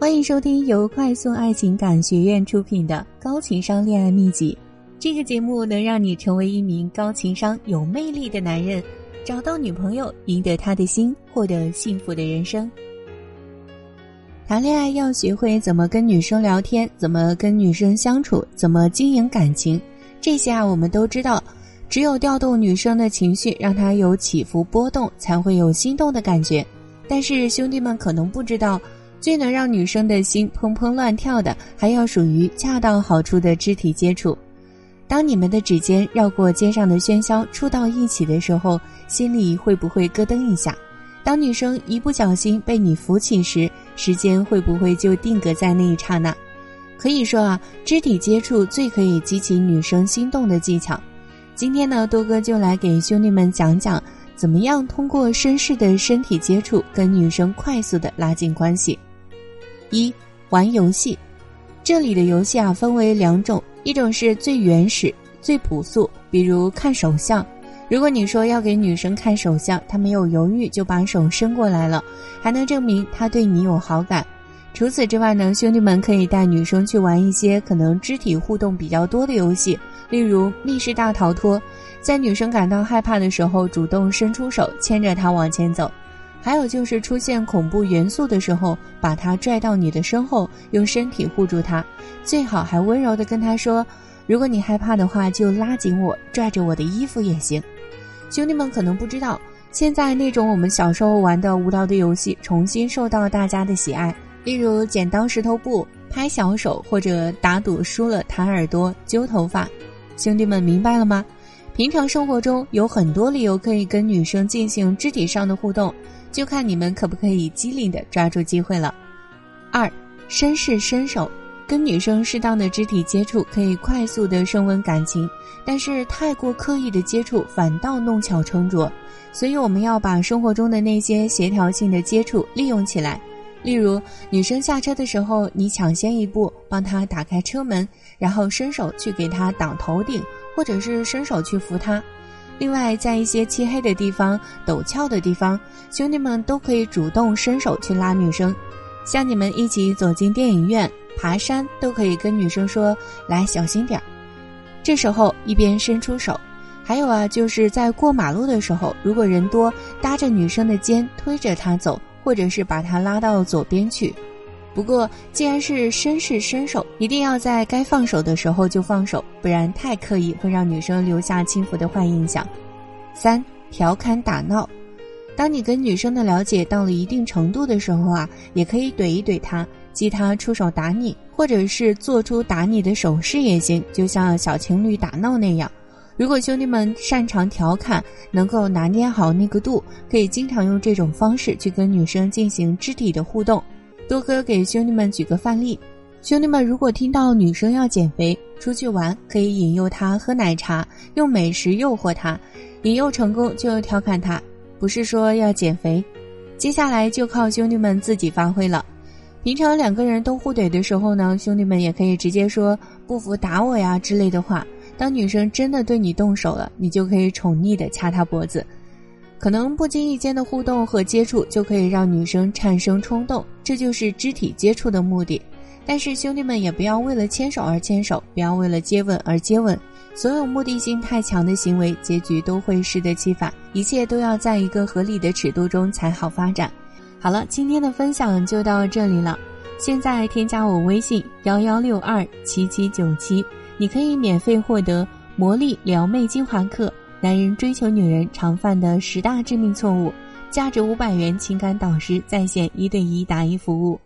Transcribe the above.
欢迎收听由快速爱情感学院出品的《高情商恋爱秘籍》。这个节目能让你成为一名高情商、有魅力的男人，找到女朋友，赢得她的心，获得幸福的人生。谈恋爱要学会怎么跟女生聊天，怎么跟女生相处，怎么经营感情，这些啊我们都知道。只有调动女生的情绪，让她有起伏波动，才会有心动的感觉。但是兄弟们可能不知道。最能让女生的心砰砰乱跳的，还要属于恰到好处的肢体接触。当你们的指尖绕过肩上的喧嚣，触到一起的时候，心里会不会咯噔一下？当女生一不小心被你扶起时，时间会不会就定格在那一刹那？可以说啊，肢体接触最可以激起女生心动的技巧。今天呢，多哥就来给兄弟们讲讲，怎么样通过绅士的身体接触，跟女生快速的拉近关系。一玩游戏，这里的游戏啊分为两种，一种是最原始、最朴素，比如看手相。如果你说要给女生看手相，她没有犹豫就把手伸过来了，还能证明她对你有好感。除此之外呢，兄弟们可以带女生去玩一些可能肢体互动比较多的游戏，例如密室大逃脱，在女生感到害怕的时候，主动伸出手牵着她往前走。还有就是出现恐怖元素的时候，把他拽到你的身后，用身体护住他，最好还温柔的跟他说：“如果你害怕的话，就拉紧我，拽着我的衣服也行。”兄弟们可能不知道，现在那种我们小时候玩的无聊的游戏，重新受到大家的喜爱，例如剪刀石头布、拍小手，或者打赌输了弹耳朵、揪头发。兄弟们明白了吗？平常生活中有很多理由可以跟女生进行肢体上的互动。就看你们可不可以机灵的抓住机会了。二，绅士伸手，跟女生适当的肢体接触可以快速的升温感情，但是太过刻意的接触反倒弄巧成拙，所以我们要把生活中的那些协调性的接触利用起来。例如，女生下车的时候，你抢先一步帮她打开车门，然后伸手去给她挡头顶，或者是伸手去扶她。另外，在一些漆黑的地方、陡峭的地方，兄弟们都可以主动伸手去拉女生。像你们一起走进电影院、爬山，都可以跟女生说：“来，小心点儿。”这时候一边伸出手。还有啊，就是在过马路的时候，如果人多，搭着女生的肩推着她走，或者是把她拉到左边去。不过，既然是绅士伸手，一定要在该放手的时候就放手，不然太刻意会让女生留下轻浮的坏印象。三、调侃打闹，当你跟女生的了解到了一定程度的时候啊，也可以怼一怼她，激她出手打你，或者是做出打你的手势也行，就像小情侣打闹那样。如果兄弟们擅长调侃，能够拿捏好那个度，可以经常用这种方式去跟女生进行肢体的互动。多哥给兄弟们举个范例：兄弟们如果听到女生要减肥，出去玩可以引诱她喝奶茶，用美食诱惑她，引诱成功就调侃她，不是说要减肥。接下来就靠兄弟们自己发挥了。平常两个人都互怼的时候呢，兄弟们也可以直接说“不服打我呀”之类的话。当女生真的对你动手了，你就可以宠溺的掐她脖子。可能不经意间的互动和接触就可以让女生产生冲动，这就是肢体接触的目的。但是兄弟们也不要为了牵手而牵手，不要为了接吻而接吻。所有目的性太强的行为，结局都会适得其反。一切都要在一个合理的尺度中才好发展。好了，今天的分享就到这里了。现在添加我微信幺幺六二七七九七，你可以免费获得魔力撩妹精华课。男人追求女人常犯的十大致命错误，价值五百元情感导师在线一对一答疑服务。